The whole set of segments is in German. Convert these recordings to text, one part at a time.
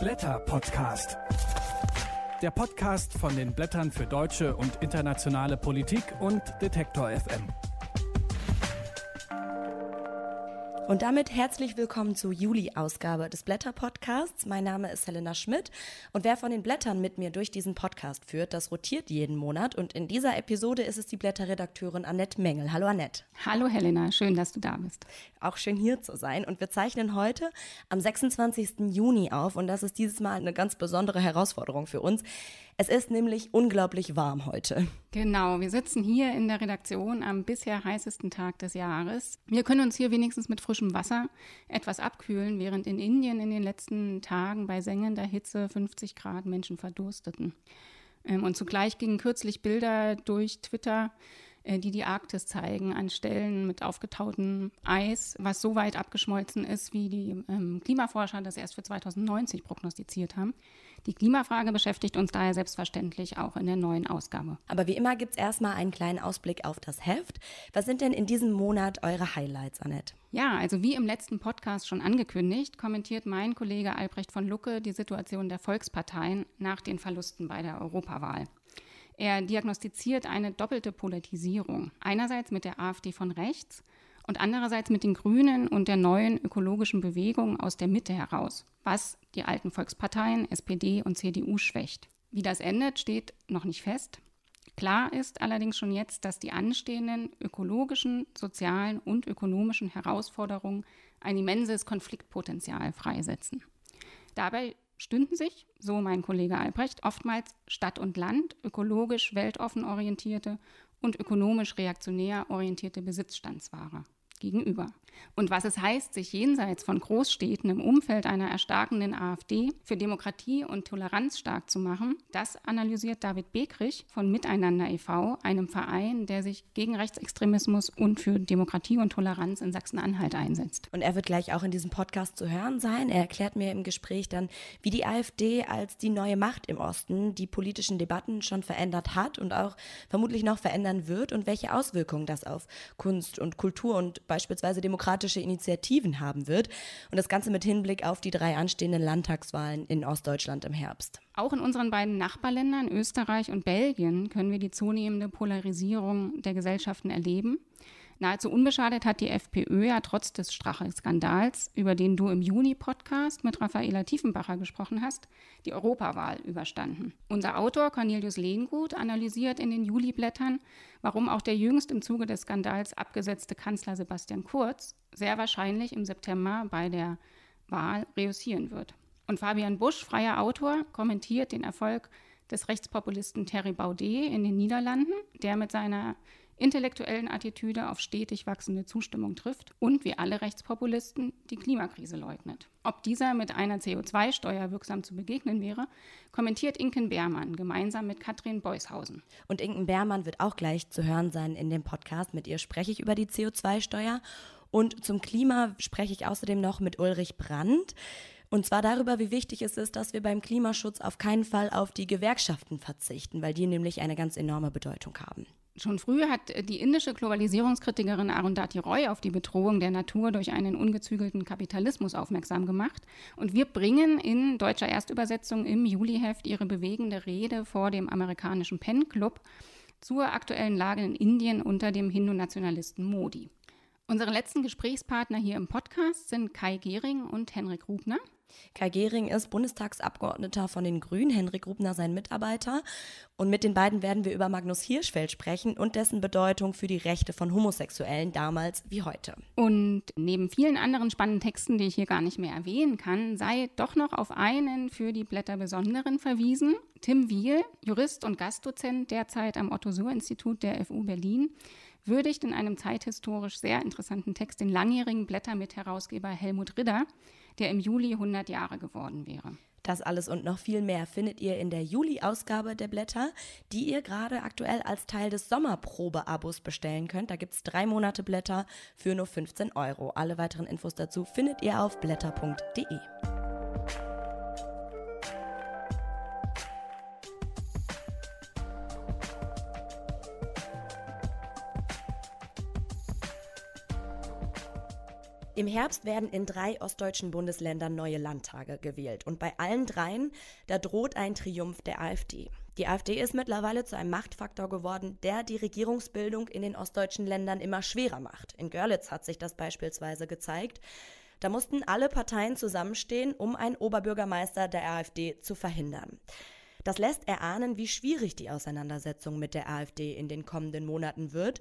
Blätter Podcast. Der Podcast von den Blättern für deutsche und internationale Politik und Detektor FM. Und damit herzlich willkommen zur Juli-Ausgabe des Blätter-Podcasts. Mein Name ist Helena Schmidt und wer von den Blättern mit mir durch diesen Podcast führt, das rotiert jeden Monat. Und in dieser Episode ist es die Blätterredakteurin Annette Mengel. Hallo Annette. Hallo Helena, schön, dass du da bist. Auch schön hier zu sein. Und wir zeichnen heute am 26. Juni auf und das ist dieses Mal eine ganz besondere Herausforderung für uns. Es ist nämlich unglaublich warm heute. Genau, wir sitzen hier in der Redaktion am bisher heißesten Tag des Jahres. Wir können uns hier wenigstens mit frischem Wasser etwas abkühlen, während in Indien in den letzten Tagen bei sengender Hitze 50 Grad Menschen verdursteten. Ähm, und zugleich gingen kürzlich Bilder durch Twitter, die die Arktis zeigen, an Stellen mit aufgetautem Eis, was so weit abgeschmolzen ist, wie die ähm, Klimaforscher das erst für 2090 prognostiziert haben. Die Klimafrage beschäftigt uns daher selbstverständlich auch in der neuen Ausgabe. Aber wie immer gibt's erstmal einen kleinen Ausblick auf das Heft. Was sind denn in diesem Monat eure Highlights, Annette? Ja, also wie im letzten Podcast schon angekündigt, kommentiert mein Kollege Albrecht von Lucke die Situation der Volksparteien nach den Verlusten bei der Europawahl. Er diagnostiziert eine doppelte Polarisierung. Einerseits mit der AfD von rechts und andererseits mit den Grünen und der neuen ökologischen Bewegung aus der Mitte heraus, was die alten Volksparteien SPD und CDU schwächt. Wie das endet, steht noch nicht fest. Klar ist allerdings schon jetzt, dass die anstehenden ökologischen, sozialen und ökonomischen Herausforderungen ein immenses Konfliktpotenzial freisetzen. Dabei stünden sich, so mein Kollege Albrecht, oftmals Stadt und Land, ökologisch weltoffen orientierte und ökonomisch reaktionär orientierte Besitzstandsware gegenüber. Und was es heißt, sich jenseits von Großstädten im Umfeld einer erstarkenden AfD für Demokratie und Toleranz stark zu machen, das analysiert David Bekrich von Miteinander e.V., einem Verein, der sich gegen Rechtsextremismus und für Demokratie und Toleranz in Sachsen-Anhalt einsetzt. Und er wird gleich auch in diesem Podcast zu hören sein. Er erklärt mir im Gespräch dann, wie die AfD als die neue Macht im Osten die politischen Debatten schon verändert hat und auch vermutlich noch verändern wird und welche Auswirkungen das auf Kunst und Kultur und beispielsweise demokratische Initiativen haben wird. Und das Ganze mit Hinblick auf die drei anstehenden Landtagswahlen in Ostdeutschland im Herbst. Auch in unseren beiden Nachbarländern Österreich und Belgien können wir die zunehmende Polarisierung der Gesellschaften erleben. Nahezu unbeschadet hat die FPÖ ja trotz des Strache-Skandals, über den du im Juni-Podcast mit Raffaela Tiefenbacher gesprochen hast, die Europawahl überstanden. Unser Autor Cornelius Lehngut analysiert in den Juli-Blättern, warum auch der jüngst im Zuge des Skandals abgesetzte Kanzler Sebastian Kurz sehr wahrscheinlich im September bei der Wahl reüssieren wird. Und Fabian Busch, freier Autor, kommentiert den Erfolg des Rechtspopulisten Terry Baudet in den Niederlanden, der mit seiner intellektuellen Attitüde auf stetig wachsende Zustimmung trifft und wie alle Rechtspopulisten die Klimakrise leugnet. Ob dieser mit einer CO2-Steuer wirksam zu begegnen wäre, kommentiert Inken Beermann gemeinsam mit Katrin Beushausen. Und Inken Beermann wird auch gleich zu hören sein in dem Podcast. Mit ihr spreche ich über die CO2-Steuer. Und zum Klima spreche ich außerdem noch mit Ulrich Brandt. Und zwar darüber, wie wichtig es ist, dass wir beim Klimaschutz auf keinen Fall auf die Gewerkschaften verzichten, weil die nämlich eine ganz enorme Bedeutung haben. Schon früh hat die indische Globalisierungskritikerin Arundhati Roy auf die Bedrohung der Natur durch einen ungezügelten Kapitalismus aufmerksam gemacht. Und wir bringen in deutscher Erstübersetzung im Juliheft ihre bewegende Rede vor dem amerikanischen Penn Club zur aktuellen Lage in Indien unter dem Hindu-Nationalisten Modi. Unsere letzten Gesprächspartner hier im Podcast sind Kai Gehring und Henrik Rubner. Kai Gehring ist Bundestagsabgeordneter von den Grünen, Henrik Rubner sein Mitarbeiter. Und mit den beiden werden wir über Magnus Hirschfeld sprechen und dessen Bedeutung für die Rechte von Homosexuellen damals wie heute. Und neben vielen anderen spannenden Texten, die ich hier gar nicht mehr erwähnen kann, sei doch noch auf einen für die Blätter besonderen verwiesen. Tim Wiel, Jurist und Gastdozent derzeit am Otto-Suhr-Institut der FU Berlin, würdigt in einem zeithistorisch sehr interessanten Text den langjährigen Blättermitherausgeber Helmut Ridder, der im Juli 100 Jahre geworden wäre. Das alles und noch viel mehr findet ihr in der Juli-Ausgabe der Blätter, die ihr gerade aktuell als Teil des Sommerprobe-Abos bestellen könnt. Da gibt's drei Monate Blätter für nur 15 Euro. Alle weiteren Infos dazu findet ihr auf blätter.de. Im Herbst werden in drei ostdeutschen Bundesländern neue Landtage gewählt. Und bei allen dreien, da droht ein Triumph der AfD. Die AfD ist mittlerweile zu einem Machtfaktor geworden, der die Regierungsbildung in den ostdeutschen Ländern immer schwerer macht. In Görlitz hat sich das beispielsweise gezeigt. Da mussten alle Parteien zusammenstehen, um einen Oberbürgermeister der AfD zu verhindern. Das lässt erahnen, wie schwierig die Auseinandersetzung mit der AfD in den kommenden Monaten wird.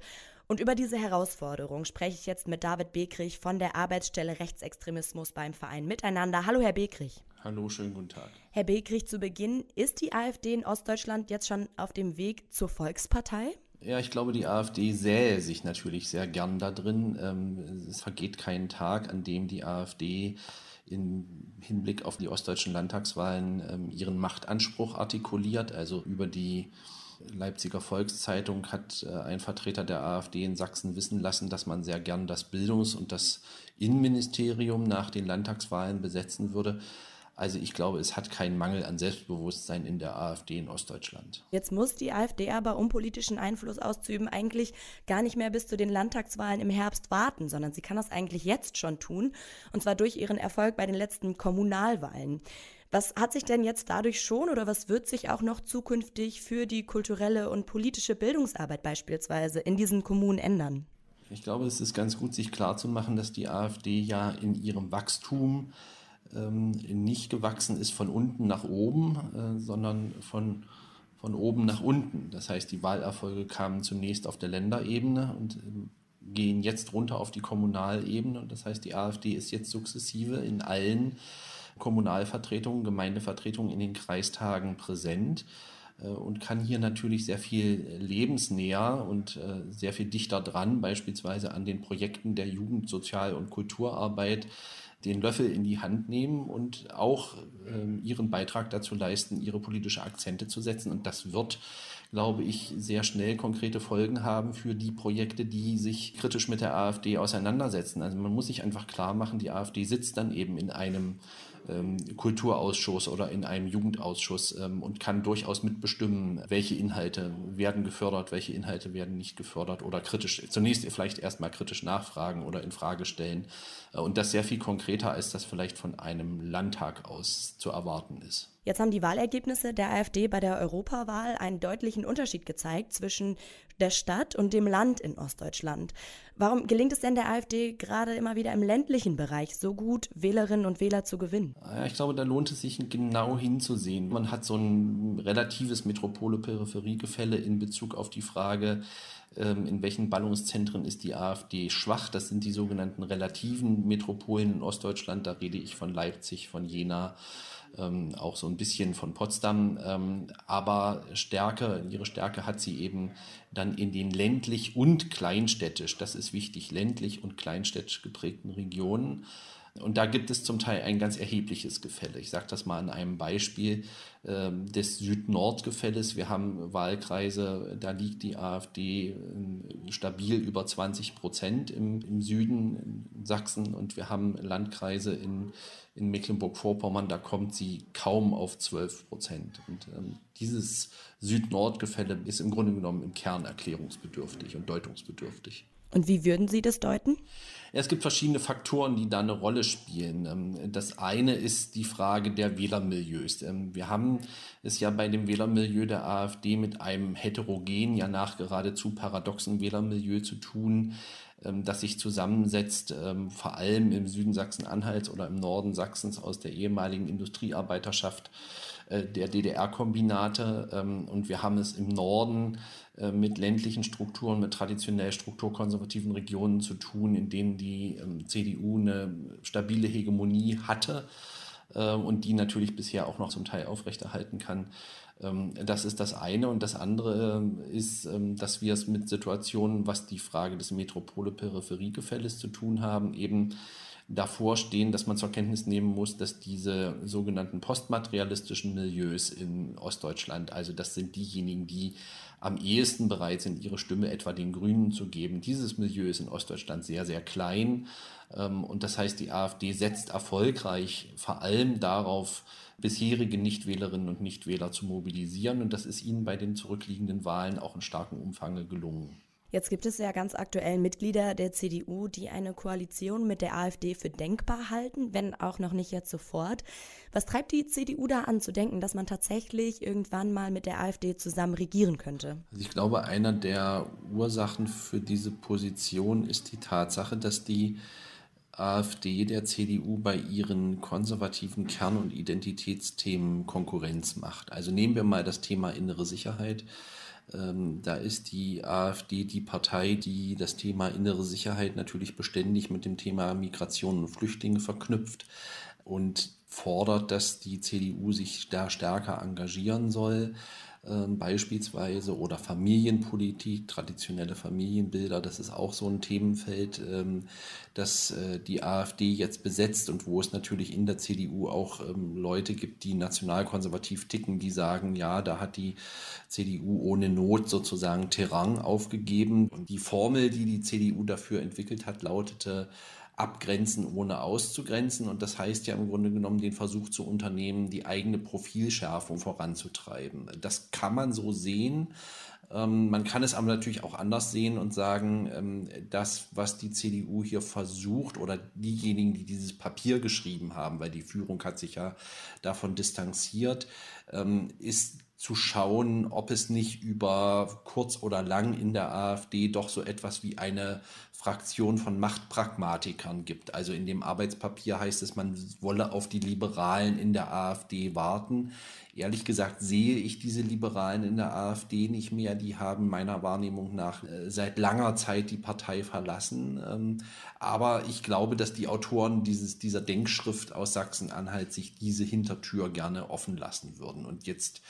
Und über diese Herausforderung spreche ich jetzt mit David Bekrich von der Arbeitsstelle Rechtsextremismus beim Verein Miteinander. Hallo, Herr Bekrich. Hallo, schönen guten Tag. Herr Bekrich, zu Beginn, ist die AfD in Ostdeutschland jetzt schon auf dem Weg zur Volkspartei? Ja, ich glaube, die AfD sähe sich natürlich sehr gern da drin. Ähm, es vergeht kein Tag, an dem die AfD im Hinblick auf die ostdeutschen Landtagswahlen ähm, ihren Machtanspruch artikuliert, also über die Leipziger Volkszeitung hat äh, ein Vertreter der AfD in Sachsen wissen lassen, dass man sehr gern das Bildungs- und das Innenministerium nach den Landtagswahlen besetzen würde. Also ich glaube, es hat keinen Mangel an Selbstbewusstsein in der AfD in Ostdeutschland. Jetzt muss die AfD aber, um politischen Einfluss auszuüben, eigentlich gar nicht mehr bis zu den Landtagswahlen im Herbst warten, sondern sie kann das eigentlich jetzt schon tun, und zwar durch ihren Erfolg bei den letzten Kommunalwahlen. Was hat sich denn jetzt dadurch schon oder was wird sich auch noch zukünftig für die kulturelle und politische Bildungsarbeit beispielsweise in diesen Kommunen ändern? Ich glaube, es ist ganz gut, sich klarzumachen, dass die AfD ja in ihrem Wachstum nicht gewachsen ist von unten nach oben, äh, sondern von, von oben nach unten. Das heißt, die Wahlerfolge kamen zunächst auf der Länderebene und äh, gehen jetzt runter auf die Kommunalebene. Und das heißt, die AfD ist jetzt sukzessive in allen Kommunalvertretungen, Gemeindevertretungen in den Kreistagen präsent äh, und kann hier natürlich sehr viel lebensnäher und äh, sehr viel dichter dran, beispielsweise an den Projekten der Jugend-, Sozial- und Kulturarbeit, den Löffel in die Hand nehmen und auch ähm, ihren Beitrag dazu leisten, ihre politische Akzente zu setzen. Und das wird, glaube ich, sehr schnell konkrete Folgen haben für die Projekte, die sich kritisch mit der AfD auseinandersetzen. Also man muss sich einfach klar machen, die AfD sitzt dann eben in einem ähm, Kulturausschuss oder in einem Jugendausschuss ähm, und kann durchaus mitbestimmen, welche Inhalte werden gefördert, welche Inhalte werden nicht gefördert oder kritisch, zunächst vielleicht erstmal kritisch nachfragen oder in Frage stellen. Äh, und das sehr viel konkreter, als das vielleicht von einem Landtag aus zu erwarten ist. Jetzt haben die Wahlergebnisse der AfD bei der Europawahl einen deutlichen Unterschied gezeigt zwischen der Stadt und dem Land in Ostdeutschland. Warum gelingt es denn der AfD gerade immer wieder im ländlichen Bereich so gut, Wählerinnen und Wähler zu gewinnen? Ich glaube, da lohnt es sich genau hinzusehen. Man hat so ein relatives Metropole-Peripherie-Gefälle in Bezug auf die Frage, ähm, in welchen Ballungszentren ist die AfD schwach. Das sind die sogenannten relativen Metropolen in Ostdeutschland. Da rede ich von Leipzig, von Jena, ähm, auch so ein bisschen von Potsdam. Ähm, aber Stärke, ihre Stärke hat sie eben dann in den ländlich und kleinstädtisch, das ist wichtig, ländlich und kleinstädtisch geprägten Regionen. Und da gibt es zum Teil ein ganz erhebliches Gefälle. Ich sage das mal an einem Beispiel äh, des Süd-Nord-Gefälles. Wir haben Wahlkreise, da liegt die AfD äh, stabil über 20 Prozent im, im Süden in Sachsen und wir haben Landkreise in, in Mecklenburg-Vorpommern, da kommt sie kaum auf 12 Prozent. Und ähm, dieses Süd-Nord-Gefälle ist im Grunde genommen im Kern erklärungsbedürftig und deutungsbedürftig. Und wie würden Sie das deuten? Es gibt verschiedene Faktoren, die da eine Rolle spielen. Ähm, das eine ist die Frage der Wählermilieus. Ähm, wir haben es ja bei dem Wählermilieu der AfD mit einem heterogenen, ja nach geradezu paradoxen Wählermilieu zu tun, ähm, das sich zusammensetzt, vor allem im Süden Sachsen-Anhalts oder im Norden Sachsens aus der ehemaligen Industriearbeiterschaft äh, der DDR-Kombinate. Und wir haben es im Norden äh, mit ländlichen Strukturen, mit traditionell strukturkonservativen Regionen zu tun, in denen die ähm, CDU eine stabile Hegemonie hatte äh, und die natürlich bisher auch noch zum Teil aufrechterhalten kann. Ähm, das ist das eine. Und das andere äh, ist, ähm, dass wir es mit Situationen, was die Frage des Metropole-Peripherie-Gefälles zu tun haben, eben davor stehen, dass man zur Kenntnis nehmen muss, dass diese sogenannten postmaterialistischen Milieus in Ostdeutschland, also das sind diejenigen, die am ehesten bereit sind, ihre Stimme etwa den Grünen zu geben. Dieses Milieu ist in Ostdeutschland sehr, sehr klein. Ähm, und das heißt, die AfD setzt erfolgreich vor allem darauf, bisherige Nichtwählerinnen und Nichtwähler zu mobilisieren. Und das ist ihnen bei den zurückliegenden Wahlen auch in starkem Umfang gelungen. Jetzt gibt es ja ganz aktuell Mitglieder der CDU, die eine Koalition mit der AfD für denkbar halten, wenn auch noch nicht jetzt sofort. Was treibt die CDU da an, zu denken, dass man tatsächlich irgendwann mal mit der AfD zusammen regieren könnte? Also ich glaube, einer der Ursachen für diese Position ist die Tatsache, dass die AfD der CDU bei ihren konservativen Kern- und Identitätsthemen Konkurrenz macht. Also nehmen wir mal das Thema innere Sicherheit. Ähm, da ist die AfD die Partei, die das Thema innere Sicherheit natürlich beständig mit dem Thema Migration und Flüchtlinge verknüpft und fordert, dass die CDU sich da stärker engagieren soll ähm, beispielsweise oder Familienpolitik, traditionelle Familienbilder, das ist auch so ein Themenfeld, ähm, das äh, die AfD jetzt besetzt und wo es natürlich in der CDU auch ähm, Leute gibt, die nationalkonservativ ticken, die sagen, ja, da hat die CDU ohne Not sozusagen Terrain aufgegeben. Und die Formel, die die CDU dafür entwickelt hat, lautete, abgrenzen, ohne auszugrenzen. Und das heißt ja im Grunde genommen, den Versuch zu unternehmen, die eigene Profilschärfung voranzutreiben. Das kann man so sehen. Ähm, man kann es aber natürlich auch anders sehen und sagen, ähm, das, was die CDU hier versucht oder diejenigen, die dieses Papier geschrieben haben, weil die Führung hat sich ja davon distanziert, ähm, ist zu schauen, ob es nicht über kurz oder lang in der AfD doch so etwas wie eine Fraktion von Machtpragmatikern gibt. Also in dem Arbeitspapier heißt es, man wolle auf die Liberalen in der AfD warten. Ehrlich gesagt sehe ich diese Liberalen in der AfD nicht mehr. Die haben meiner Wahrnehmung nach äh, seit langer Zeit die Partei verlassen. Ähm, aber ich glaube, dass die Autoren dieses, dieser Denkschrift aus Sachsen-Anhalt sich diese Hintertür gerne offen lassen würden. Und jetzt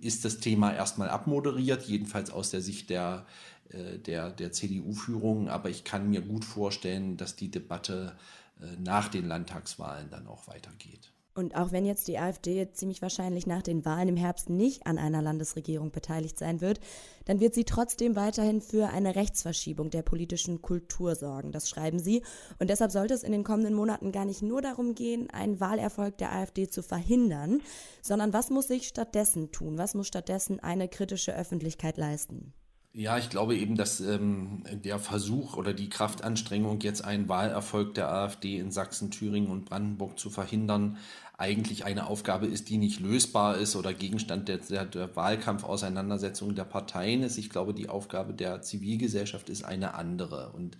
ist das Thema erstmal abmoderiert, jedenfalls aus der Sicht der äh, der, der CDU-Führung, aber ich kann mir gut vorstellen, dass die Debatte äh, nach den Landtagswahlen dann auch weitergeht. Und auch wenn jetzt die AfD ziemlich wahrscheinlich nach den Wahlen im Herbst nicht an einer Landesregierung beteiligt sein wird, dann wird sie trotzdem weiterhin für eine Rechtsverschiebung der politischen Kultur sorgen. Das schreiben sie. Und deshalb sollte es in den kommenden Monaten gar nicht nur darum gehen, einen Wahlerfolg der AfD zu verhindern, sondern was muss sich stattdessen tun? Was muss stattdessen eine kritische Öffentlichkeit leisten? Ja, ich glaube eben, dass ähm, der Versuch oder die Kraftanstrengung, jetzt einen Wahlerfolg der AfD in Sachsen, Thüringen und Brandenburg zu verhindern, eigentlich eine Aufgabe ist, die nicht lösbar ist oder Gegenstand der, der, der Wahlkampfauseinandersetzung der Parteien ist. Ich glaube, die Aufgabe der Zivilgesellschaft ist eine andere. Und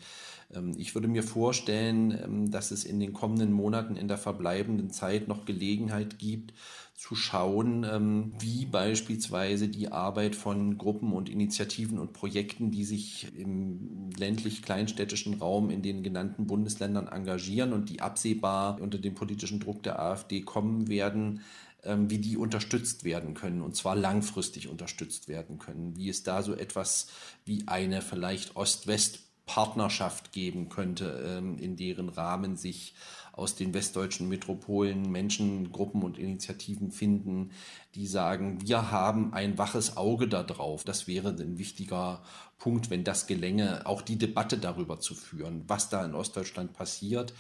ähm, ich würde mir vorstellen, ähm, dass es in den kommenden Monaten in der verbleibenden Zeit noch Gelegenheit gibt, zu schauen, ähm, wie beispielsweise die Arbeit von Gruppen und Initiativen und Projekten, die sich im ländlich-kleinstädtischen Raum in den genannten Bundesländern engagieren und die absehbar unter dem politischen Druck der AfD kommen werden, ähm, wie die unterstützt werden können und zwar langfristig unterstützt werden können, wie es da so etwas wie eine vielleicht Ost-West-Partnerschaft geben könnte, ähm, in deren Rahmen sich aus den westdeutschen Metropolen Menschen, Gruppen und Initiativen finden, die sagen, wir haben ein waches Auge darauf. Das wäre ein wichtiger Punkt, wenn das gelänge, auch die Debatte darüber zu führen, was da in Ostdeutschland passiert,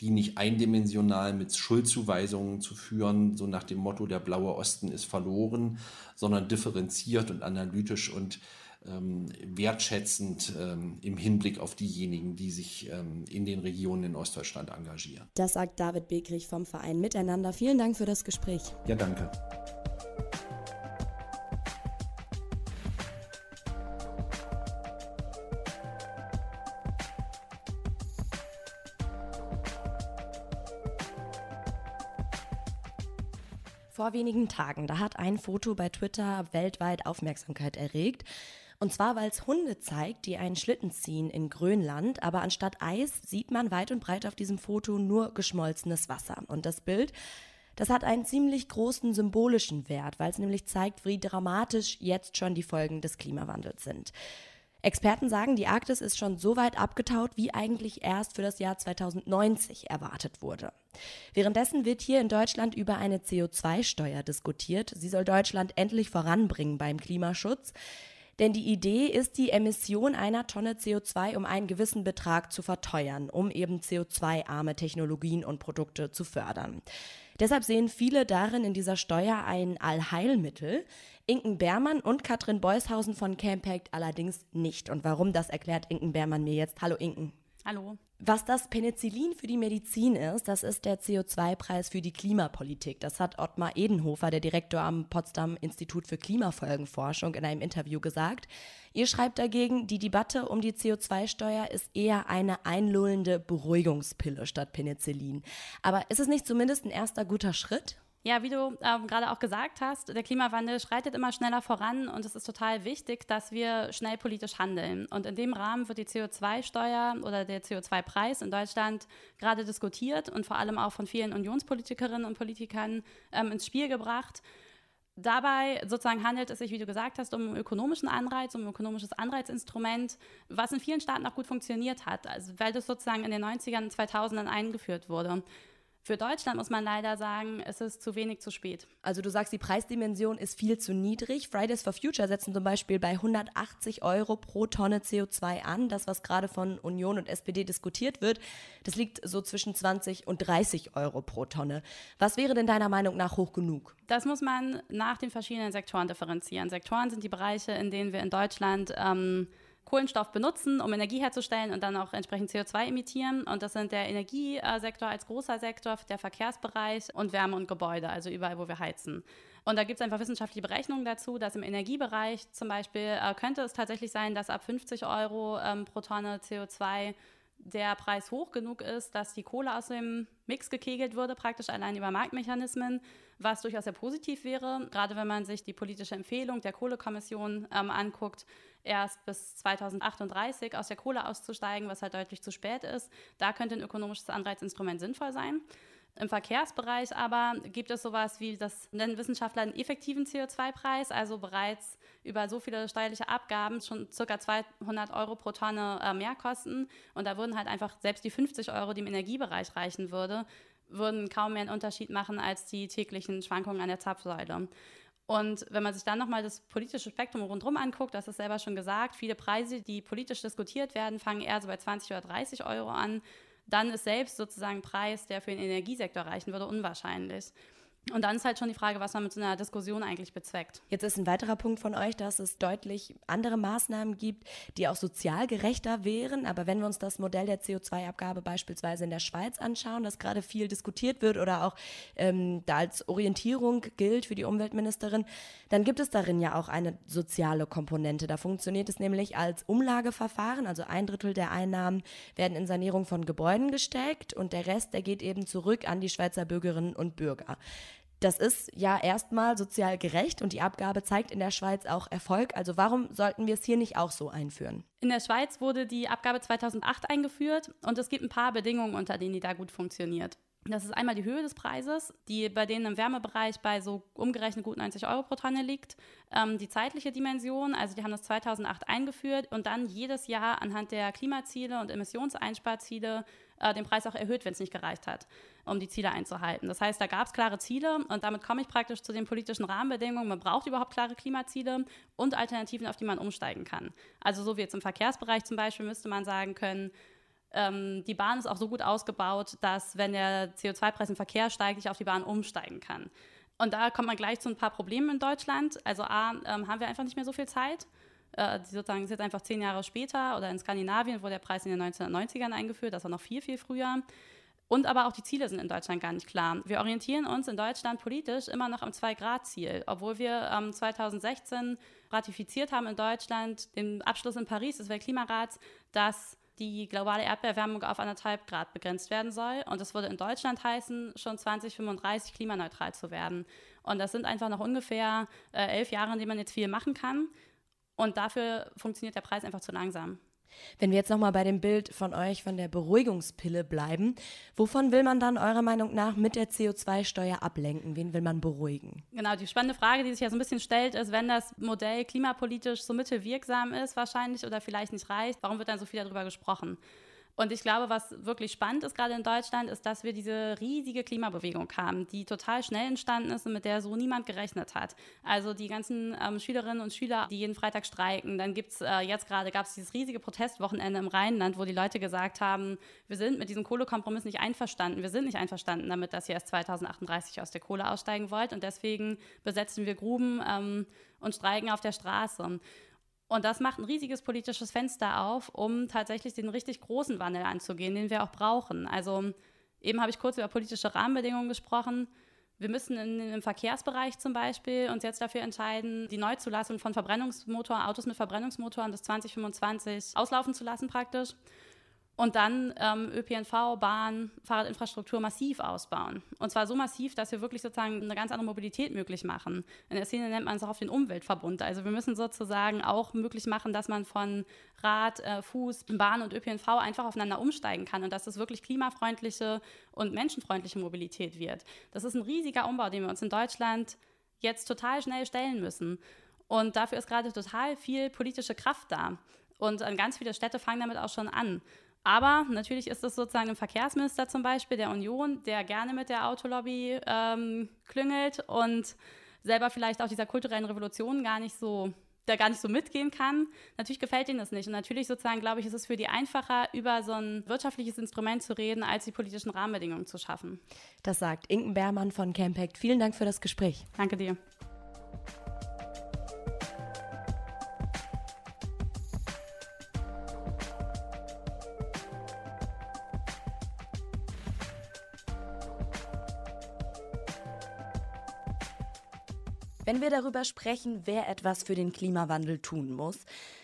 die nicht eindimensional mit Schuldzuweisungen zu führen, so nach dem Motto, der blaue Osten ist verloren, sondern differenziert und analytisch und ähm, wertschätzend ähm, im Hinblick auf diejenigen, die sich ähm, in den Regionen in Ostdeutschland engagieren. Das sagt David Begrich vom Verein Miteinander. Vielen Dank für das Gespräch. Ja, danke. Vor wenigen Tagen, da hat ein Foto bei Twitter weltweit Aufmerksamkeit erregt. Und zwar, weil es Hunde zeigt, die einen Schlitten ziehen in Grönland, aber anstatt Eis sieht man weit und breit auf diesem Foto nur geschmolzenes Wasser. Und das Bild, das hat einen ziemlich großen symbolischen Wert, weil es nämlich zeigt, wie dramatisch jetzt schon die Folgen des Klimawandels sind. Experten sagen, die Arktis ist schon so weit abgetaut, wie eigentlich erst für das Jahr 2090 erwartet wurde. Währenddessen wird hier in Deutschland über eine CO2-Steuer diskutiert. Sie soll Deutschland endlich voranbringen beim Klimaschutz. Denn die Idee ist, die Emission einer Tonne CO2 um einen gewissen Betrag zu verteuern, um eben CO2-arme Technologien und Produkte zu fördern. Deshalb sehen viele darin in dieser Steuer ein Allheilmittel. Inken Bermann und Katrin Beushausen von Campact allerdings nicht. Und warum, das erklärt Inken Bermann mir jetzt. Hallo Inken. Hallo. Was das Penicillin für die Medizin ist, das ist der CO2-Preis für die Klimapolitik. Das hat Ottmar Edenhofer, der Direktor am Potsdam Institut für Klimafolgenforschung, in einem Interview gesagt. Ihr schreibt dagegen, die Debatte um die CO2-Steuer ist eher eine einlullende Beruhigungspille statt Penicillin. Aber ist es nicht zumindest ein erster guter Schritt? Ja, wie du ähm, gerade auch gesagt hast, der Klimawandel schreitet immer schneller voran und es ist total wichtig, dass wir schnell politisch handeln. Und in dem Rahmen wird die CO2-Steuer oder der CO2-Preis in Deutschland gerade diskutiert und vor allem auch von vielen Unionspolitikerinnen und Politikern ähm, ins Spiel gebracht. Dabei sozusagen handelt es sich, wie du gesagt hast, um einen ökonomischen Anreiz, um ein ökonomisches Anreizinstrument, was in vielen Staaten auch gut funktioniert hat, also weil das sozusagen in den 90ern und 2000ern eingeführt wurde. Für Deutschland muss man leider sagen, es ist zu wenig zu spät. Also du sagst, die Preisdimension ist viel zu niedrig. Fridays for Future setzen zum Beispiel bei 180 Euro pro Tonne CO2 an. Das, was gerade von Union und SPD diskutiert wird, das liegt so zwischen 20 und 30 Euro pro Tonne. Was wäre denn deiner Meinung nach hoch genug? Das muss man nach den verschiedenen Sektoren differenzieren. Sektoren sind die Bereiche, in denen wir in Deutschland ähm, Kohlenstoff benutzen, um Energie herzustellen und dann auch entsprechend CO2 emittieren. Und das sind der Energiesektor als großer Sektor, der Verkehrsbereich und Wärme und Gebäude, also überall, wo wir heizen. Und da gibt es einfach wissenschaftliche Berechnungen dazu, dass im Energiebereich zum Beispiel äh, könnte es tatsächlich sein, dass ab 50 Euro ähm, pro Tonne CO2 der Preis hoch genug ist, dass die Kohle aus dem Mix gekegelt würde, praktisch allein über Marktmechanismen, was durchaus sehr positiv wäre, gerade wenn man sich die politische Empfehlung der Kohlekommission ähm, anguckt, erst bis 2038 aus der Kohle auszusteigen, was halt deutlich zu spät ist. Da könnte ein ökonomisches Anreizinstrument sinnvoll sein. Im Verkehrsbereich aber gibt es sowas wie, das nennen Wissenschaftler einen effektiven CO2-Preis, also bereits über so viele steuerliche Abgaben schon ca. 200 Euro pro Tonne äh, mehr kosten. Und da würden halt einfach selbst die 50 Euro, die im Energiebereich reichen würde, würden kaum mehr einen Unterschied machen als die täglichen Schwankungen an der Zapfsäule. Und wenn man sich dann nochmal das politische Spektrum rundherum anguckt, das ist selber schon gesagt, viele Preise, die politisch diskutiert werden, fangen eher so bei 20 oder 30 Euro an dann ist selbst sozusagen ein Preis, der für den Energiesektor reichen würde, unwahrscheinlich. Und dann ist halt schon die Frage, was man mit so einer Diskussion eigentlich bezweckt. Jetzt ist ein weiterer Punkt von euch, dass es deutlich andere Maßnahmen gibt, die auch sozial gerechter wären. Aber wenn wir uns das Modell der CO2-Abgabe beispielsweise in der Schweiz anschauen, das gerade viel diskutiert wird oder auch ähm, da als Orientierung gilt für die Umweltministerin, dann gibt es darin ja auch eine soziale Komponente. Da funktioniert es nämlich als Umlageverfahren. Also ein Drittel der Einnahmen werden in Sanierung von Gebäuden gesteckt und der Rest, der geht eben zurück an die Schweizer Bürgerinnen und Bürger. Das ist ja erstmal sozial gerecht und die Abgabe zeigt in der Schweiz auch Erfolg. Also warum sollten wir es hier nicht auch so einführen? In der Schweiz wurde die Abgabe 2008 eingeführt und es gibt ein paar Bedingungen, unter denen die da gut funktioniert. Das ist einmal die Höhe des Preises, die bei denen im Wärmebereich bei so umgerechnet gut 90 Euro pro Tonne liegt. Ähm, die zeitliche Dimension, also die haben das 2008 eingeführt und dann jedes Jahr anhand der Klimaziele und Emissionseinsparziele äh, den Preis auch erhöht, wenn es nicht gereicht hat, um die Ziele einzuhalten. Das heißt, da gab es klare Ziele und damit komme ich praktisch zu den politischen Rahmenbedingungen. Man braucht überhaupt klare Klimaziele und Alternativen, auf die man umsteigen kann. Also so wie jetzt im Verkehrsbereich zum Beispiel müsste man sagen können, ähm, die Bahn ist auch so gut ausgebaut, dass wenn der CO2-Preis im Verkehr steigt, ich auf die Bahn umsteigen kann. Und da kommt man gleich zu ein paar Problemen in Deutschland. Also A, ähm, haben wir einfach nicht mehr so viel Zeit. Äh, sozusagen jetzt einfach zehn Jahre später oder in Skandinavien wurde der Preis in den 1990ern eingeführt, das war noch viel, viel früher. Und aber auch die Ziele sind in Deutschland gar nicht klar. Wir orientieren uns in Deutschland politisch immer noch am Zwei-Grad-Ziel, obwohl wir ähm, 2016 ratifiziert haben in Deutschland den Abschluss in Paris des Weltklimarats, dass die globale Erdbeerwärmung auf anderthalb Grad begrenzt werden soll. Und das würde in Deutschland heißen, schon 2035 klimaneutral zu werden. Und das sind einfach noch ungefähr äh, elf Jahre, in denen man jetzt viel machen kann. Und dafür funktioniert der Preis einfach zu langsam. Wenn wir jetzt nochmal bei dem Bild von euch von der Beruhigungspille bleiben, wovon will man dann eurer Meinung nach mit der CO2-Steuer ablenken? Wen will man beruhigen? Genau, die spannende Frage, die sich ja so ein bisschen stellt, ist, wenn das Modell klimapolitisch so mittelwirksam ist wahrscheinlich oder vielleicht nicht reicht, warum wird dann so viel darüber gesprochen? Und ich glaube, was wirklich spannend ist gerade in Deutschland, ist, dass wir diese riesige Klimabewegung haben, die total schnell entstanden ist und mit der so niemand gerechnet hat. Also die ganzen ähm, Schülerinnen und Schüler, die jeden Freitag streiken. Dann gibt es äh, jetzt gerade gab es dieses riesige Protestwochenende im Rheinland, wo die Leute gesagt haben, wir sind mit diesem Kohlekompromiss nicht einverstanden. Wir sind nicht einverstanden damit, dass ihr erst 2038 aus der Kohle aussteigen wollt. Und deswegen besetzen wir Gruben ähm, und streiken auf der Straße. Und das macht ein riesiges politisches Fenster auf, um tatsächlich den richtig großen Wandel anzugehen, den wir auch brauchen. Also eben habe ich kurz über politische Rahmenbedingungen gesprochen. Wir müssen in, im Verkehrsbereich zum Beispiel uns jetzt dafür entscheiden, die Neuzulassung von Verbrennungsmotor, Autos mit Verbrennungsmotoren bis 2025 auslaufen zu lassen praktisch und dann ähm, ÖPNV, Bahn, Fahrradinfrastruktur massiv ausbauen. Und zwar so massiv, dass wir wirklich sozusagen eine ganz andere Mobilität möglich machen. In der Szene nennt man es auch auf den Umweltverbund. Also wir müssen sozusagen auch möglich machen, dass man von Rad, äh, Fuß, Bahn und ÖPNV einfach aufeinander umsteigen kann und dass das wirklich klimafreundliche und menschenfreundliche Mobilität wird. Das ist ein riesiger Umbau, den wir uns in Deutschland jetzt total schnell stellen müssen. Und dafür ist gerade total viel politische Kraft da. Und äh, ganz viele Städte fangen damit auch schon an. Aber natürlich ist es sozusagen ein Verkehrsminister zum Beispiel der Union, der gerne mit der Autolobby ähm, klüngelt und selber vielleicht auch dieser kulturellen Revolution gar nicht so der gar nicht so mitgehen kann. Natürlich gefällt ihnen das nicht. Und natürlich sozusagen, glaube ich, ist es für die einfacher, über so ein wirtschaftliches Instrument zu reden, als die politischen Rahmenbedingungen zu schaffen. Das sagt Inken Beermann von Campact. Vielen Dank für das Gespräch. Danke dir. Wenn wir darüber sprechen, wer etwas für den Klimawandel tun muss,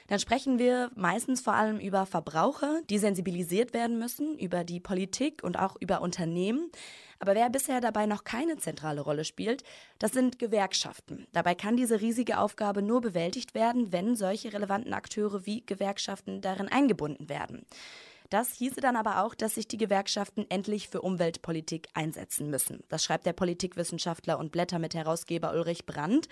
dann sprechen wir meistens vor allem über Verbraucher, die sensibilisiert werden müssen, über die Politik und auch über Unternehmen. Aber wer bisher dabei noch keine zentrale Rolle spielt, das sind Gewerkschaften. Dabei kann diese riesige Aufgabe nur bewältigt werden, wenn solche relevanten Akteure wie Gewerkschaften darin eingebunden werden. Das hieße dann aber auch, dass sich die Gewerkschaften endlich für Umweltpolitik einsetzen müssen. Das schreibt der Politikwissenschaftler und Blättermit-Herausgeber Ulrich Brandt.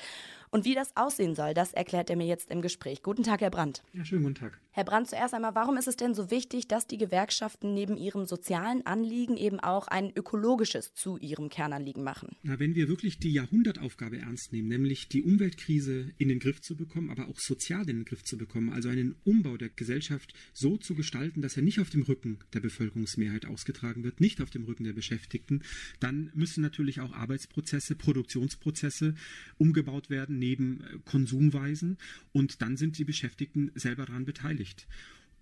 Und wie das aussehen soll, das erklärt er mir jetzt im Gespräch. Guten Tag, Herr Brandt. Ja, schönen guten Tag. Herr Brandt, zuerst einmal, warum ist es denn so wichtig, dass die Gewerkschaften neben ihrem sozialen Anliegen eben auch ein ökologisches zu ihrem Kernanliegen machen? Na, wenn wir wirklich die Jahrhundertaufgabe ernst nehmen, nämlich die Umweltkrise in den Griff zu bekommen, aber auch sozial in den Griff zu bekommen, also einen Umbau der Gesellschaft so zu gestalten, dass er nicht auf dem Rücken der Bevölkerungsmehrheit ausgetragen wird, nicht auf dem Rücken der Beschäftigten, dann müssen natürlich auch Arbeitsprozesse, Produktionsprozesse umgebaut werden, neben äh, Konsumweisen und dann sind die Beschäftigten selber daran beteiligt.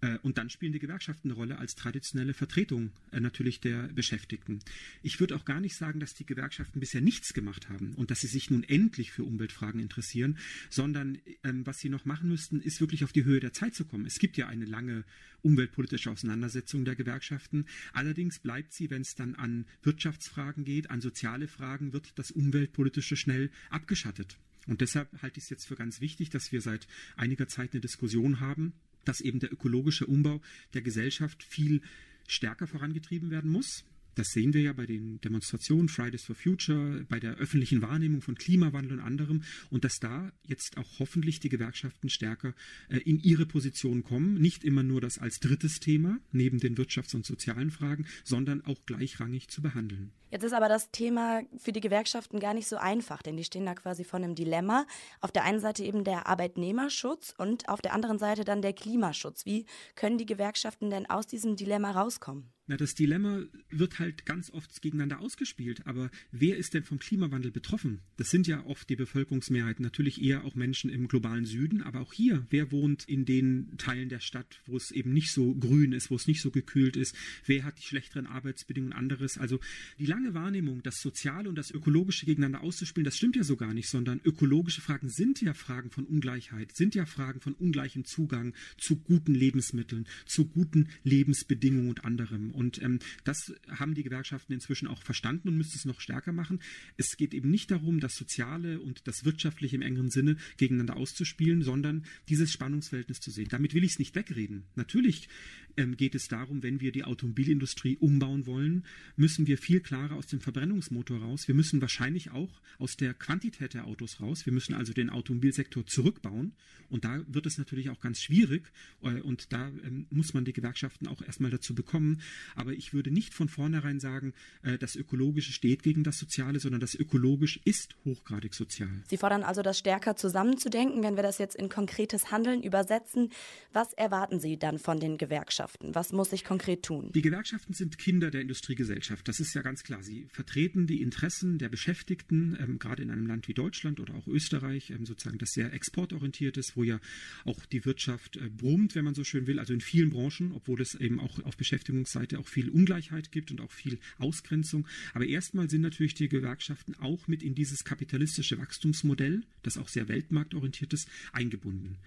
Äh, und dann spielen die Gewerkschaften eine Rolle als traditionelle Vertretung äh, natürlich der Beschäftigten. Ich würde auch gar nicht sagen, dass die Gewerkschaften bisher nichts gemacht haben und dass sie sich nun endlich für Umweltfragen interessieren, sondern ähm, was sie noch machen müssten, ist wirklich auf die Höhe der Zeit zu kommen. Es gibt ja eine lange umweltpolitische Auseinandersetzung der Gewerkschaften. Allerdings bleibt sie, wenn es dann an Wirtschaftsfragen geht, an soziale Fragen, wird das Umweltpolitische schnell abgeschattet. Und deshalb halte ich es jetzt für ganz wichtig, dass wir seit einiger Zeit eine Diskussion haben, dass eben der ökologische Umbau der Gesellschaft viel stärker vorangetrieben werden muss. Das sehen wir ja bei den Demonstrationen Fridays for Future, bei der öffentlichen Wahrnehmung von Klimawandel und anderem und dass da jetzt auch hoffentlich die Gewerkschaften stärker äh, in ihre Position kommen. Nicht immer nur das als drittes Thema neben den wirtschafts- und sozialen Fragen, sondern auch gleichrangig zu behandeln. Jetzt ist aber das Thema für die Gewerkschaften gar nicht so einfach, denn die stehen da quasi vor einem Dilemma. Auf der einen Seite eben der Arbeitnehmerschutz und auf der anderen Seite dann der Klimaschutz. Wie können die Gewerkschaften denn aus diesem Dilemma rauskommen? Na, das Dilemma wird halt ganz oft gegeneinander ausgespielt. Aber wer ist denn vom Klimawandel betroffen? Das sind ja oft die Bevölkerungsmehrheiten, natürlich eher auch Menschen im globalen Süden. Aber auch hier, wer wohnt in den Teilen der Stadt, wo es eben nicht so grün ist, wo es nicht so gekühlt ist? Wer hat die schlechteren Arbeitsbedingungen und anderes? Also die lange Wahrnehmung, das Soziale und das Ökologische gegeneinander auszuspielen, das stimmt ja so gar nicht, sondern ökologische Fragen sind ja Fragen von Ungleichheit, sind ja Fragen von ungleichem Zugang zu guten Lebensmitteln, zu guten Lebensbedingungen und anderem. Und ähm, das haben die Gewerkschaften inzwischen auch verstanden und müssen es noch stärker machen. Es geht eben nicht darum, das Soziale und das Wirtschaftliche im engeren Sinne gegeneinander auszuspielen, sondern dieses Spannungsverhältnis zu sehen. Damit will ich es nicht wegreden. Natürlich ähm, geht es darum, wenn wir die Automobilindustrie umbauen wollen, müssen wir viel klarer aus dem Verbrennungsmotor raus. Wir müssen wahrscheinlich auch aus der Quantität der Autos raus. Wir müssen also den Automobilsektor zurückbauen. Und da wird es natürlich auch ganz schwierig. Äh, und da ähm, muss man die Gewerkschaften auch erstmal dazu bekommen. Aber ich würde nicht von vornherein sagen, äh, das Ökologische steht gegen das Soziale, sondern das Ökologisch ist hochgradig sozial. Sie fordern also, das stärker zusammenzudenken. Wenn wir das jetzt in konkretes Handeln übersetzen, was erwarten Sie dann von den Gewerkschaften? Was muss ich konkret tun? Die Gewerkschaften sind Kinder der Industriegesellschaft. Das ist ja ganz klar. Sie vertreten die Interessen der Beschäftigten, ähm, gerade in einem Land wie Deutschland oder auch Österreich, ähm, sozusagen, das sehr exportorientiert ist, wo ja auch die Wirtschaft äh, brummt, wenn man so schön will, also in vielen Branchen, obwohl es eben auch auf Beschäftigungsseite auch viel Ungleichheit gibt und auch viel Ausgrenzung. Aber erstmal sind natürlich die Gewerkschaften auch mit in dieses kapitalistische Wachstumsmodell, das auch sehr weltmarktorientiert ist, eingebunden.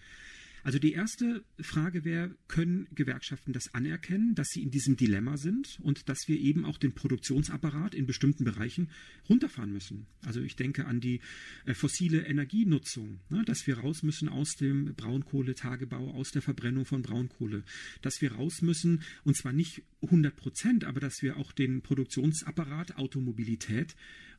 Also die erste Frage wäre, können Gewerkschaften das anerkennen, dass sie in diesem Dilemma sind und dass wir eben auch den Produktionsapparat in bestimmten Bereichen runterfahren müssen? Also ich denke an die äh, fossile Energienutzung, ne, dass wir raus müssen aus dem Braunkohletagebau, aus der Verbrennung von Braunkohle, dass wir raus müssen und zwar nicht 100 Prozent, aber dass wir auch den Produktionsapparat Automobilität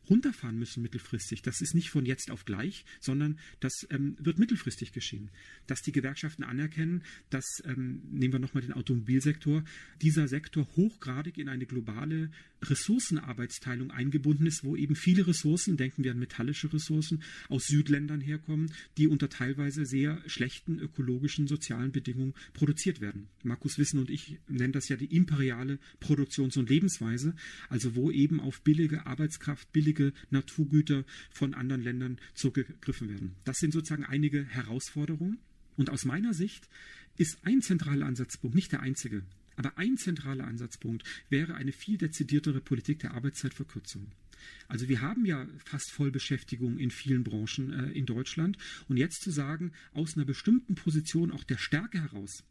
runterfahren müssen mittelfristig. Das ist nicht von jetzt auf gleich, sondern das ähm, wird mittelfristig geschehen. Dass die Gewerkschaften anerkennen, dass, ähm, nehmen wir nochmal den Automobilsektor, dieser Sektor hochgradig in eine globale Ressourcenarbeitsteilung eingebunden ist, wo eben viele Ressourcen, denken wir an metallische Ressourcen, aus Südländern herkommen, die unter teilweise sehr schlechten ökologischen, sozialen Bedingungen produziert werden. Markus Wissen und ich nennen das ja die imperiale Produktions- und Lebensweise, also wo eben auf billige Arbeitskraft, billige Naturgüter von anderen Ländern zurückgegriffen werden. Das sind sozusagen einige Herausforderungen. Und aus meiner Sicht ist ein zentraler Ansatzpunkt, nicht der einzige, aber ein zentraler Ansatzpunkt wäre eine viel dezidiertere Politik der Arbeitszeitverkürzung. Also wir haben ja fast Vollbeschäftigung in vielen Branchen äh, in Deutschland. Und jetzt zu sagen, aus einer bestimmten Position auch der Stärke heraus,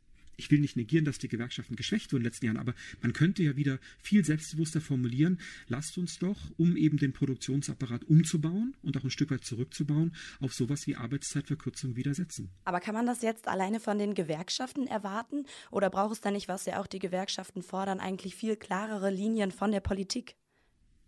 ich will nicht negieren, dass die Gewerkschaften geschwächt wurden in den letzten Jahren, aber man könnte ja wieder viel selbstbewusster formulieren, lasst uns doch, um eben den Produktionsapparat umzubauen und auch ein Stück weit zurückzubauen, auf sowas wie Arbeitszeitverkürzung widersetzen. Aber kann man das jetzt alleine von den Gewerkschaften erwarten oder braucht es da nicht, was ja auch die Gewerkschaften fordern, eigentlich viel klarere Linien von der Politik?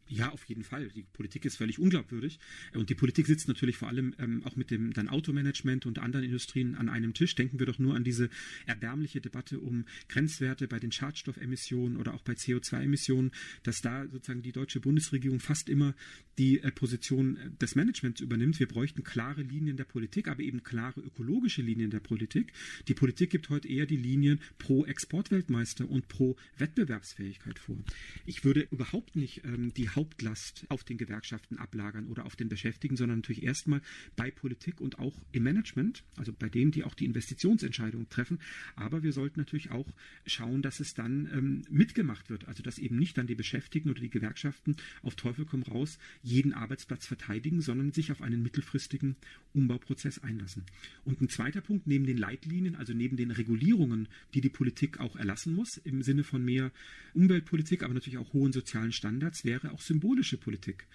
Ja, auf jeden Fall. Die Politik ist völlig unglaubwürdig. Und die Politik sitzt natürlich vor allem ähm, auch mit dem dann Automanagement und anderen Industrien an einem Tisch. Denken wir doch nur an diese erbärmliche Debatte um Grenzwerte bei den Schadstoffemissionen oder auch bei CO2-Emissionen, dass da sozusagen die deutsche Bundesregierung fast immer die äh, Position äh, des Managements übernimmt. Wir bräuchten klare Linien der Politik, aber eben klare ökologische Linien der Politik. Die Politik gibt heute eher die Linien pro Exportweltmeister und pro Wettbewerbsfähigkeit vor. Ich würde überhaupt nicht ähm, die Hauptlast auf den Gewerkschaften ablagern oder auf den Beschäftigten, sondern natürlich erstmal bei Politik und auch im Management, also bei denen, die auch die Investitionsentscheidungen treffen. Aber wir sollten natürlich auch schauen, dass es dann ähm, mitgemacht wird, also dass eben nicht dann die Beschäftigten oder die Gewerkschaften auf Teufel komm raus jeden Arbeitsplatz verteidigen, sondern sich auf einen mittelfristigen Umbauprozess einlassen. Und ein zweiter Punkt, neben den Leitlinien, also neben den Regulierungen, die die Politik auch erlassen muss, im Sinne von mehr Umweltpolitik, aber natürlich auch hohen sozialen Standards, wäre auch symbolische Politik.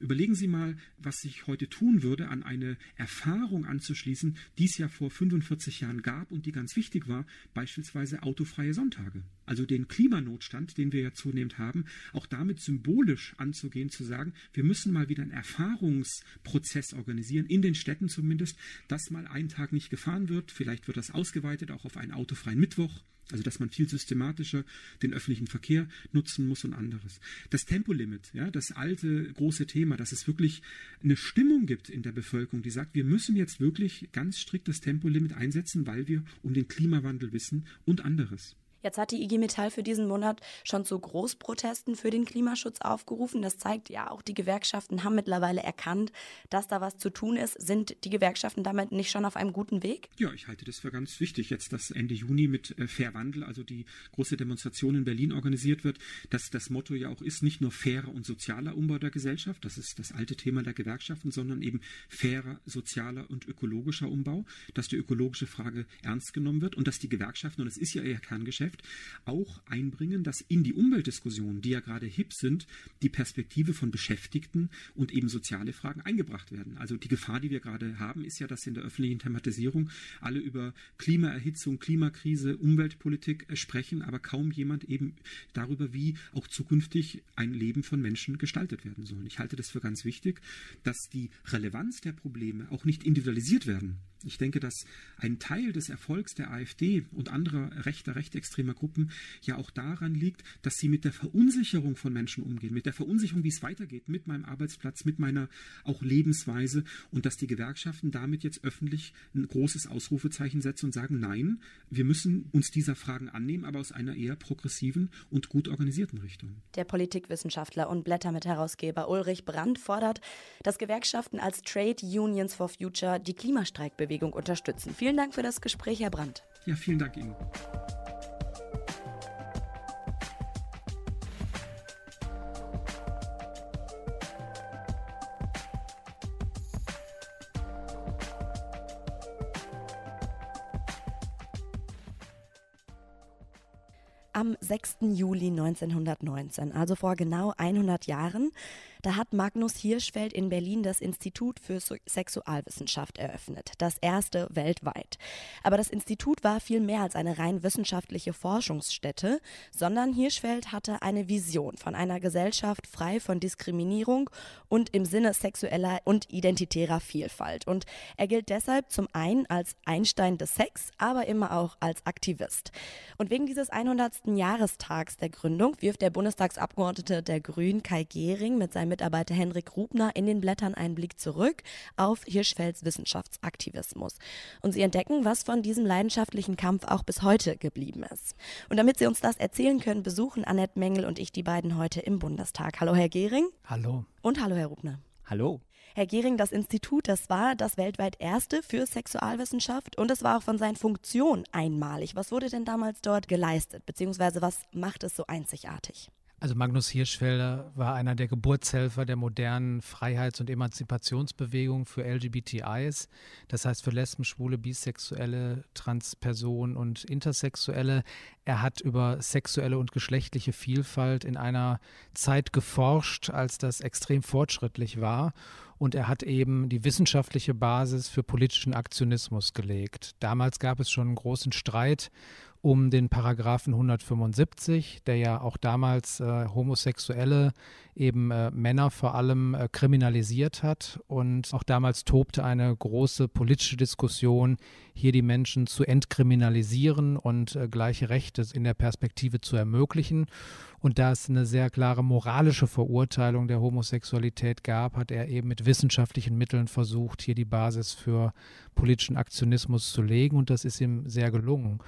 Überlegen Sie mal, was sich heute tun würde, an eine Erfahrung anzuschließen, die es ja vor 45 Jahren gab und die ganz wichtig war, beispielsweise autofreie Sonntage. Also den Klimanotstand, den wir ja zunehmend haben, auch damit symbolisch anzugehen, zu sagen, wir müssen mal wieder einen Erfahrungsprozess organisieren, in den Städten zumindest, dass mal ein Tag nicht gefahren wird. Vielleicht wird das ausgeweitet auch auf einen autofreien Mittwoch also dass man viel systematischer den öffentlichen Verkehr nutzen muss und anderes. Das Tempolimit, ja, das alte große Thema, dass es wirklich eine Stimmung gibt in der Bevölkerung, die sagt, wir müssen jetzt wirklich ganz strikt das Tempolimit einsetzen, weil wir um den Klimawandel wissen und anderes. Jetzt hat die IG Metall für diesen Monat schon zu Großprotesten für den Klimaschutz aufgerufen. Das zeigt ja auch, die Gewerkschaften haben mittlerweile erkannt, dass da was zu tun ist. Sind die Gewerkschaften damit nicht schon auf einem guten Weg? Ja, ich halte das für ganz wichtig, jetzt, dass Ende Juni mit äh, Fair Wandel, also die große Demonstration in Berlin organisiert wird, dass das Motto ja auch ist, nicht nur fairer und sozialer Umbau der Gesellschaft, das ist das alte Thema der Gewerkschaften, sondern eben fairer, sozialer und ökologischer Umbau, dass die ökologische Frage ernst genommen wird und dass die Gewerkschaften, und das ist ja ihr Kerngeschäft, betrifft, auch einbringen, dass in die Umweltdiskussionen, die ja gerade hip sind, die Perspektive von Beschäftigten und eben soziale Fragen eingebracht werden. Also die Gefahr, die wir gerade haben, ist ja, dass in der öffentlichen Thematisierung alle über Klimaerhitzung, Klimakrise, Umweltpolitik äh, sprechen, aber kaum jemand eben darüber, wie auch zukünftig ein Leben von Menschen gestaltet werden soll. Ich halte das für ganz wichtig, dass die Relevanz der Probleme auch nicht individualisiert werden. Ich denke, dass ein Teil des Erfolgs der AfD und anderer rechter, rechtsextremer Gruppen ja auch daran liegt, dass sie mit der Verunsicherung von Menschen umgehen, mit der Verunsicherung, wie es weitergeht, mit meinem Arbeitsplatz, mit meiner auch Lebensweise und dass die Gewerkschaften damit jetzt öffentlich ein großes Ausrufezeichen setzen und sagen, nein, wir müssen uns dieser Fragen annehmen, aber aus einer eher progressiven und gut organisierten Richtung. Der Politikwissenschaftler und Blättermit-Herausgeber Ulrich Brandt fordert, dass Gewerkschaften als Trade Unions for Future die Klimastreikbewegung Bewegung unterstützen. Vielen Dank für das Gespräch, Herr Brandt. Ja, vielen Dank Ihnen. Am 6. Juli 1919, also vor genau 100 Jahren, da hat Magnus Hirschfeld in Berlin das Institut für Sexualwissenschaft eröffnet, das erste weltweit. Aber das Institut war viel mehr als eine rein wissenschaftliche Forschungsstätte, sondern Hirschfeld hatte eine Vision von einer Gesellschaft frei von Diskriminierung und im Sinne sexueller und identitärer Vielfalt. Und er gilt deshalb zum einen als Einstein des Sex, aber immer auch als Aktivist. Und wegen dieses 100. Jahrestags der Gründung wirft der Bundestagsabgeordnete der Grünen Kai Gehring mit seinem Mitarbeiter Henrik Rubner in den Blättern einen Blick zurück auf Hirschfelds Wissenschaftsaktivismus. Und sie entdecken, was von diesem leidenschaftlichen Kampf auch bis heute geblieben ist. Und damit sie uns das erzählen können, besuchen Annette Mengel und ich die beiden heute im Bundestag. Hallo, Herr Gehring. Hallo. Und hallo, Herr Rubner. Hallo. Herr Gehring, das Institut, das war das weltweit erste für Sexualwissenschaft und es war auch von seinen Funktionen einmalig. Was wurde denn damals dort geleistet, beziehungsweise was macht es so einzigartig? Also Magnus Hirschfelder war einer der Geburtshelfer der modernen Freiheits- und Emanzipationsbewegung für LGBTIs, das heißt für Lesben, Schwule, Bisexuelle, Transpersonen und Intersexuelle. Er hat über sexuelle und geschlechtliche Vielfalt in einer Zeit geforscht, als das extrem fortschrittlich war. Und er hat eben die wissenschaftliche Basis für politischen Aktionismus gelegt. Damals gab es schon einen großen Streit um den Paragraphen 175, der ja auch damals äh, Homosexuelle, eben äh, Männer vor allem, äh, kriminalisiert hat. Und auch damals tobte eine große politische Diskussion, hier die Menschen zu entkriminalisieren und äh, gleiche Rechte in der Perspektive zu ermöglichen. Und da es eine sehr klare moralische Verurteilung der Homosexualität gab, hat er eben mit wissenschaftlichen Mitteln versucht, hier die Basis für politischen Aktionismus zu legen. Und das ist ihm sehr gelungen.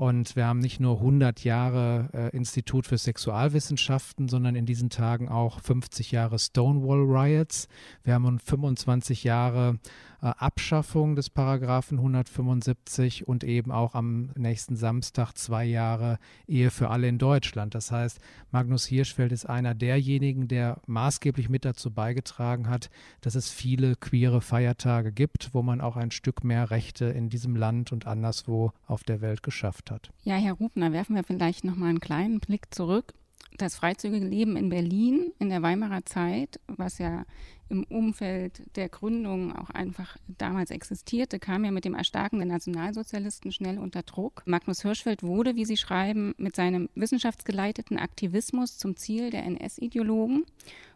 Und wir haben nicht nur 100 Jahre äh, Institut für Sexualwissenschaften, sondern in diesen Tagen auch 50 Jahre Stonewall Riots. Wir haben 25 Jahre Abschaffung des Paragraphen 175 und eben auch am nächsten Samstag zwei Jahre Ehe für alle in Deutschland. Das heißt, Magnus Hirschfeld ist einer derjenigen, der maßgeblich mit dazu beigetragen hat, dass es viele queere Feiertage gibt, wo man auch ein Stück mehr Rechte in diesem Land und anderswo auf der Welt geschafft hat. Ja, Herr Rubner, werfen wir vielleicht noch mal einen kleinen Blick zurück das freizügige Leben in Berlin in der Weimarer Zeit, was ja im Umfeld der Gründung auch einfach damals existierte, kam ja mit dem Erstarken der Nationalsozialisten schnell unter Druck. Magnus Hirschfeld wurde, wie Sie schreiben, mit seinem wissenschaftsgeleiteten Aktivismus zum Ziel der NS-Ideologen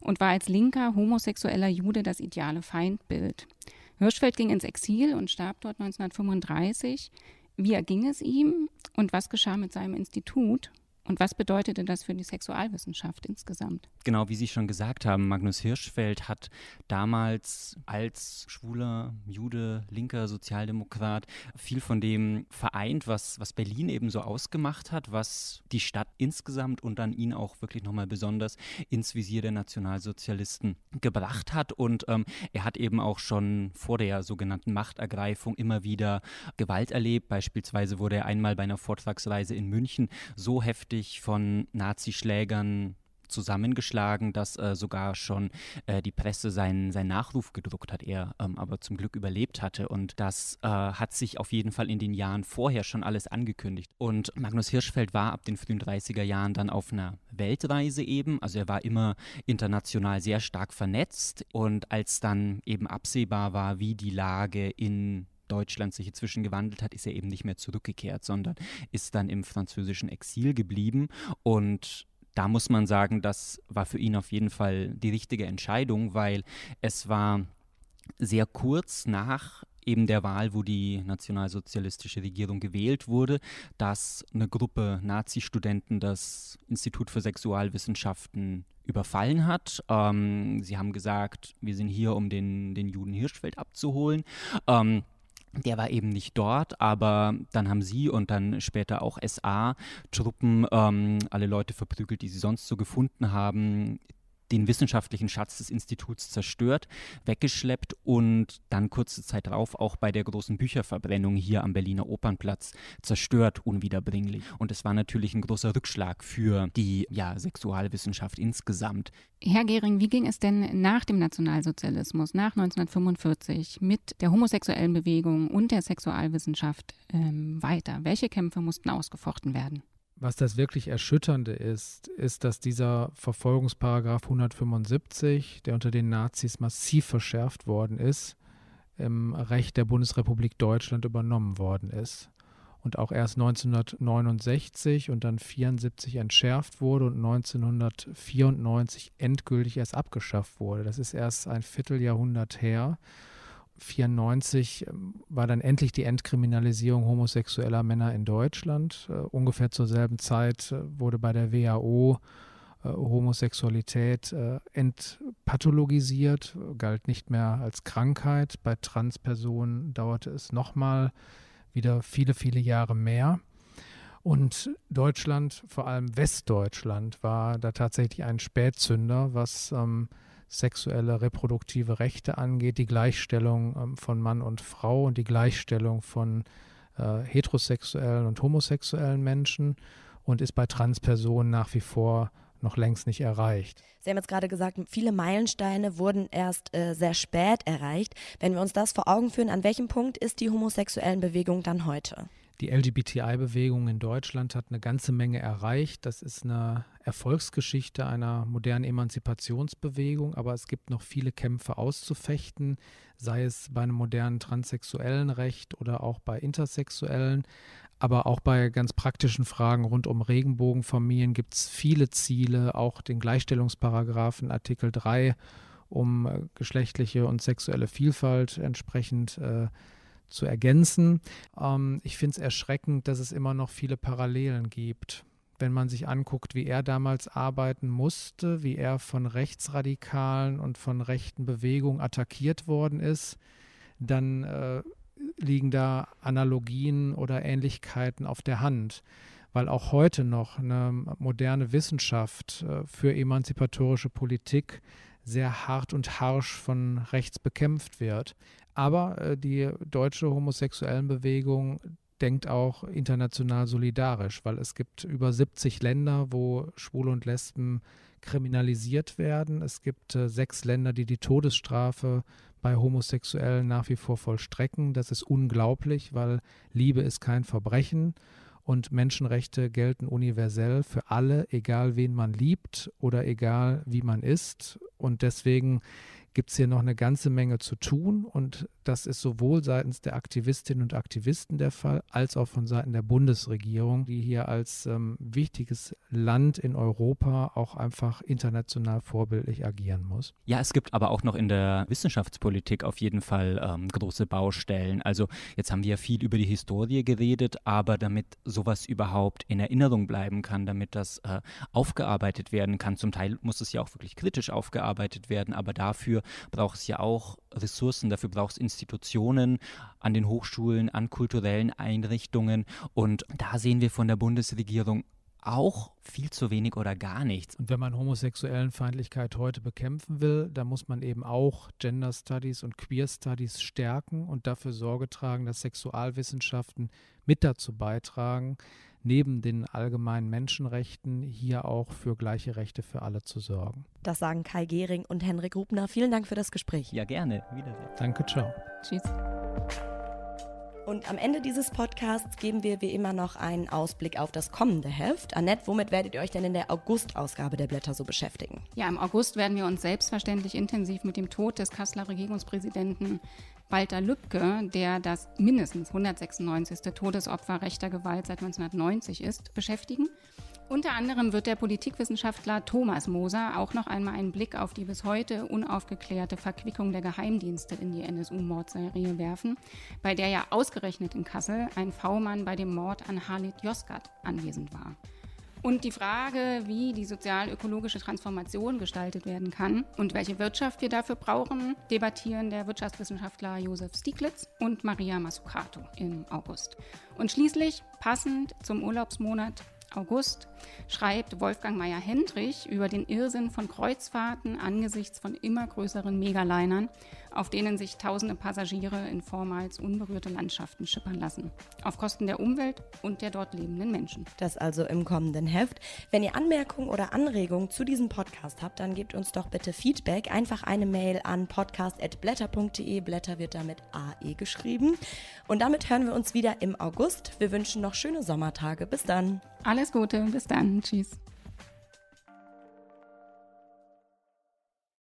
und war als linker homosexueller Jude das ideale Feindbild. Hirschfeld ging ins Exil und starb dort 1935. Wie erging es ihm und was geschah mit seinem Institut? Und was bedeutete das für die Sexualwissenschaft insgesamt? Genau, wie Sie schon gesagt haben, Magnus Hirschfeld hat damals als schwuler Jude, linker Sozialdemokrat viel von dem vereint, was, was Berlin eben so ausgemacht hat, was die Stadt insgesamt und dann ihn auch wirklich nochmal besonders ins Visier der Nationalsozialisten gebracht hat. Und ähm, er hat eben auch schon vor der sogenannten Machtergreifung immer wieder Gewalt erlebt. Beispielsweise wurde er einmal bei einer Vortragsreise in München so heftig von Nazischlägern zusammengeschlagen, dass äh, sogar schon äh, die Presse seinen, seinen Nachruf gedruckt hat, er ähm, aber zum Glück überlebt hatte. Und das äh, hat sich auf jeden Fall in den Jahren vorher schon alles angekündigt. Und Magnus Hirschfeld war ab den frühen 30er Jahren dann auf einer Weltreise eben. Also er war immer international sehr stark vernetzt. Und als dann eben absehbar war, wie die Lage in Deutschland sich inzwischen gewandelt hat, ist er eben nicht mehr zurückgekehrt, sondern ist dann im französischen Exil geblieben und da muss man sagen, das war für ihn auf jeden Fall die richtige Entscheidung, weil es war sehr kurz nach eben der Wahl, wo die nationalsozialistische Regierung gewählt wurde, dass eine Gruppe Nazi-Studenten das Institut für Sexualwissenschaften überfallen hat. Ähm, sie haben gesagt, wir sind hier, um den, den Juden Hirschfeld abzuholen. Ähm, der war eben nicht dort, aber dann haben sie und dann später auch SA-Truppen ähm, alle Leute verprügelt, die sie sonst so gefunden haben, den wissenschaftlichen Schatz des Instituts zerstört, weggeschleppt und dann kurze Zeit darauf auch bei der großen Bücherverbrennung hier am Berliner Opernplatz zerstört, unwiederbringlich. Und es war natürlich ein großer Rückschlag für die ja, Sexualwissenschaft insgesamt. Herr Gehring, wie ging es denn nach dem Nationalsozialismus, nach 1945, mit der homosexuellen Bewegung und der Sexualwissenschaft ähm, weiter? Welche Kämpfe mussten ausgefochten werden? Was das wirklich Erschütternde ist, ist, dass dieser Verfolgungsparagraf 175, der unter den Nazis massiv verschärft worden ist, im Recht der Bundesrepublik Deutschland übernommen worden ist und auch erst 1969 und dann 1974 entschärft wurde und 1994 endgültig erst abgeschafft wurde. Das ist erst ein Vierteljahrhundert her. 1994 ähm, war dann endlich die Entkriminalisierung homosexueller Männer in Deutschland. Uh, ungefähr zur selben Zeit uh, wurde bei der WHO uh, Homosexualität entpathologisiert, galt nicht mehr als Krankheit. Bei Transpersonen dauerte es nochmal wieder viele, viele Jahre mehr. Und Deutschland, vor allem Westdeutschland, war da tatsächlich ein Spätzünder, was ähm, sexuelle reproduktive Rechte angeht, die Gleichstellung ähm, von Mann und Frau und die Gleichstellung von äh, heterosexuellen und homosexuellen Menschen und ist bei Transpersonen nach wie vor noch längst nicht erreicht. Sie haben jetzt gerade gesagt, viele Meilensteine wurden erst äh, sehr spät erreicht. Wenn wir uns das vor Augen führen, an welchem Punkt ist die homosexuellen Bewegung dann heute? Die LGBTI-Bewegung in Deutschland hat eine ganze Menge erreicht. Das ist eine Erfolgsgeschichte einer modernen Emanzipationsbewegung, aber es gibt noch viele Kämpfe auszufechten, sei es bei einem modernen transsexuellen Recht oder auch bei intersexuellen. Aber auch bei ganz praktischen Fragen rund um Regenbogenfamilien gibt es viele Ziele, auch den Gleichstellungsparagraphen Artikel 3, um äh, geschlechtliche und sexuelle Vielfalt entsprechend äh, zu ergänzen. Ähm, ich finde es erschreckend, dass es immer noch viele Parallelen gibt. Wenn man sich anguckt, wie er damals arbeiten musste, wie er von Rechtsradikalen und von rechten Bewegungen attackiert worden ist, dann äh, liegen da Analogien oder Ähnlichkeiten auf der Hand, weil auch heute noch eine moderne Wissenschaft äh, für emanzipatorische Politik sehr hart und harsch von rechts bekämpft wird. Aber äh, die deutsche Homosexuellenbewegung denkt auch international solidarisch, weil es gibt über 70 Länder, wo Schwule und Lesben kriminalisiert werden. Es gibt äh, sechs Länder, die die Todesstrafe bei Homosexuellen nach wie vor vollstrecken. Das ist unglaublich, weil Liebe ist kein Verbrechen und Menschenrechte gelten universell für alle, egal wen man liebt oder egal wie man ist. Und deswegen gibt es hier noch eine ganze Menge zu tun und das ist sowohl seitens der Aktivistinnen und Aktivisten der Fall, als auch von Seiten der Bundesregierung, die hier als ähm, wichtiges Land in Europa auch einfach international vorbildlich agieren muss. Ja, es gibt aber auch noch in der Wissenschaftspolitik auf jeden Fall ähm, große Baustellen. Also jetzt haben wir ja viel über die Historie geredet, aber damit sowas überhaupt in Erinnerung bleiben kann, damit das äh, aufgearbeitet werden kann, zum Teil muss es ja auch wirklich kritisch aufgearbeitet werden, aber dafür braucht es ja auch Ressourcen, dafür braucht es Institutionen an den Hochschulen, an kulturellen Einrichtungen. Und da sehen wir von der Bundesregierung auch viel zu wenig oder gar nichts. Und wenn man homosexuellen Feindlichkeit heute bekämpfen will, dann muss man eben auch Gender Studies und Queer Studies stärken und dafür Sorge tragen, dass Sexualwissenschaften mit dazu beitragen, neben den allgemeinen Menschenrechten hier auch für gleiche Rechte für alle zu sorgen. Das sagen Kai Gehring und Henrik Rubner. Vielen Dank für das Gespräch. Ja, gerne. Wiedersehen. Danke, ciao. Tschüss. Und am Ende dieses Podcasts geben wir wie immer noch einen Ausblick auf das kommende Heft. Annette, womit werdet ihr euch denn in der August-Ausgabe der Blätter so beschäftigen? Ja, im August werden wir uns selbstverständlich intensiv mit dem Tod des Kasseler Regierungspräsidenten Walter Lübcke, der das mindestens 196. Todesopfer rechter Gewalt seit 1990 ist, beschäftigen. Unter anderem wird der Politikwissenschaftler Thomas Moser auch noch einmal einen Blick auf die bis heute unaufgeklärte Verquickung der Geheimdienste in die NSU-Mordserie werfen, bei der ja ausgerechnet in Kassel ein V-Mann bei dem Mord an Halit Yozgat anwesend war. Und die Frage, wie die sozial-ökologische Transformation gestaltet werden kann und welche Wirtschaft wir dafür brauchen, debattieren der Wirtschaftswissenschaftler Josef Stieglitz und Maria Mazzucato im August. Und schließlich, passend zum Urlaubsmonat August schreibt Wolfgang Meyer-Hendrich über den Irrsinn von Kreuzfahrten angesichts von immer größeren Megalinern, auf denen sich tausende Passagiere in vormals unberührte Landschaften schippern lassen. Auf Kosten der Umwelt und der dort lebenden Menschen. Das also im kommenden Heft. Wenn ihr Anmerkungen oder Anregungen zu diesem Podcast habt, dann gebt uns doch bitte Feedback. Einfach eine Mail an podcast.blätter.de. Blätter wird damit AE geschrieben. Und damit hören wir uns wieder im August. Wir wünschen noch schöne Sommertage. Bis dann. Alles Gute, bis dann. Tschüss.